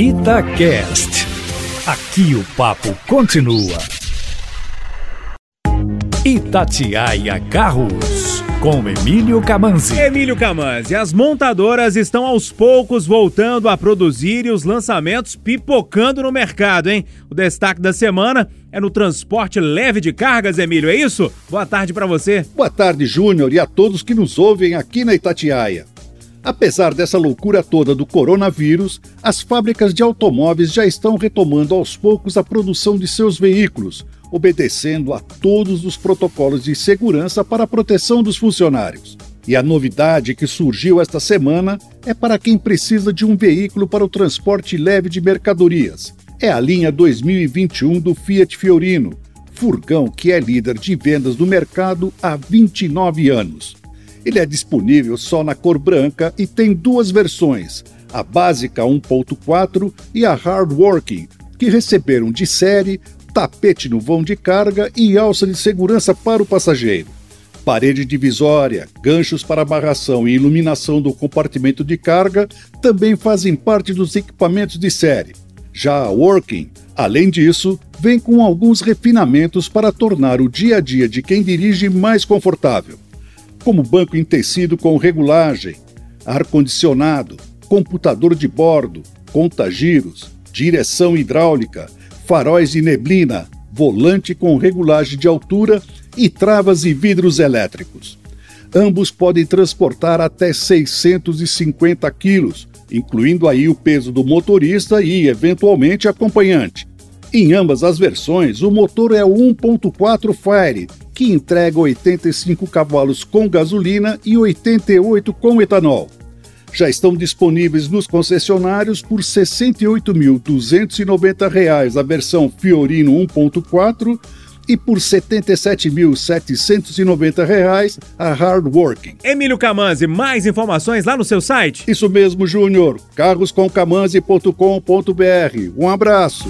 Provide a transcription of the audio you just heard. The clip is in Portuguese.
Itacast. Aqui o papo continua. Itatiaia Carros, com Emílio Camanzi. Emílio Camanzi, as montadoras estão aos poucos voltando a produzir e os lançamentos pipocando no mercado, hein? O destaque da semana é no transporte leve de cargas, Emílio, é isso? Boa tarde para você. Boa tarde, Júnior, e a todos que nos ouvem aqui na Itatiaia. Apesar dessa loucura toda do coronavírus, as fábricas de automóveis já estão retomando aos poucos a produção de seus veículos, obedecendo a todos os protocolos de segurança para a proteção dos funcionários. E a novidade que surgiu esta semana é para quem precisa de um veículo para o transporte leve de mercadorias. É a linha 2021 do Fiat Fiorino, furgão que é líder de vendas do mercado há 29 anos. Ele é disponível só na cor branca e tem duas versões, a básica 1.4 e a Hardworking, que receberam de série tapete no vão de carga e alça de segurança para o passageiro. Parede divisória, ganchos para amarração e iluminação do compartimento de carga também fazem parte dos equipamentos de série. Já a Working, além disso, vem com alguns refinamentos para tornar o dia a dia de quem dirige mais confortável como banco em tecido com regulagem, ar-condicionado, computador de bordo, conta-giros, direção hidráulica, faróis de neblina, volante com regulagem de altura e travas e vidros elétricos. Ambos podem transportar até 650 quilos, incluindo aí o peso do motorista e, eventualmente, acompanhante. Em ambas as versões, o motor é o 1.4 Fire, que entrega 85 cavalos com gasolina e 88 com etanol. Já estão disponíveis nos concessionários por R$ 68.290 a versão Fiorino 1.4 e por R$ 77.790 a Hardworking. Emílio Camanzi, mais informações lá no seu site? Isso mesmo, Júnior. carroscomcamanzi.com.br. Um abraço.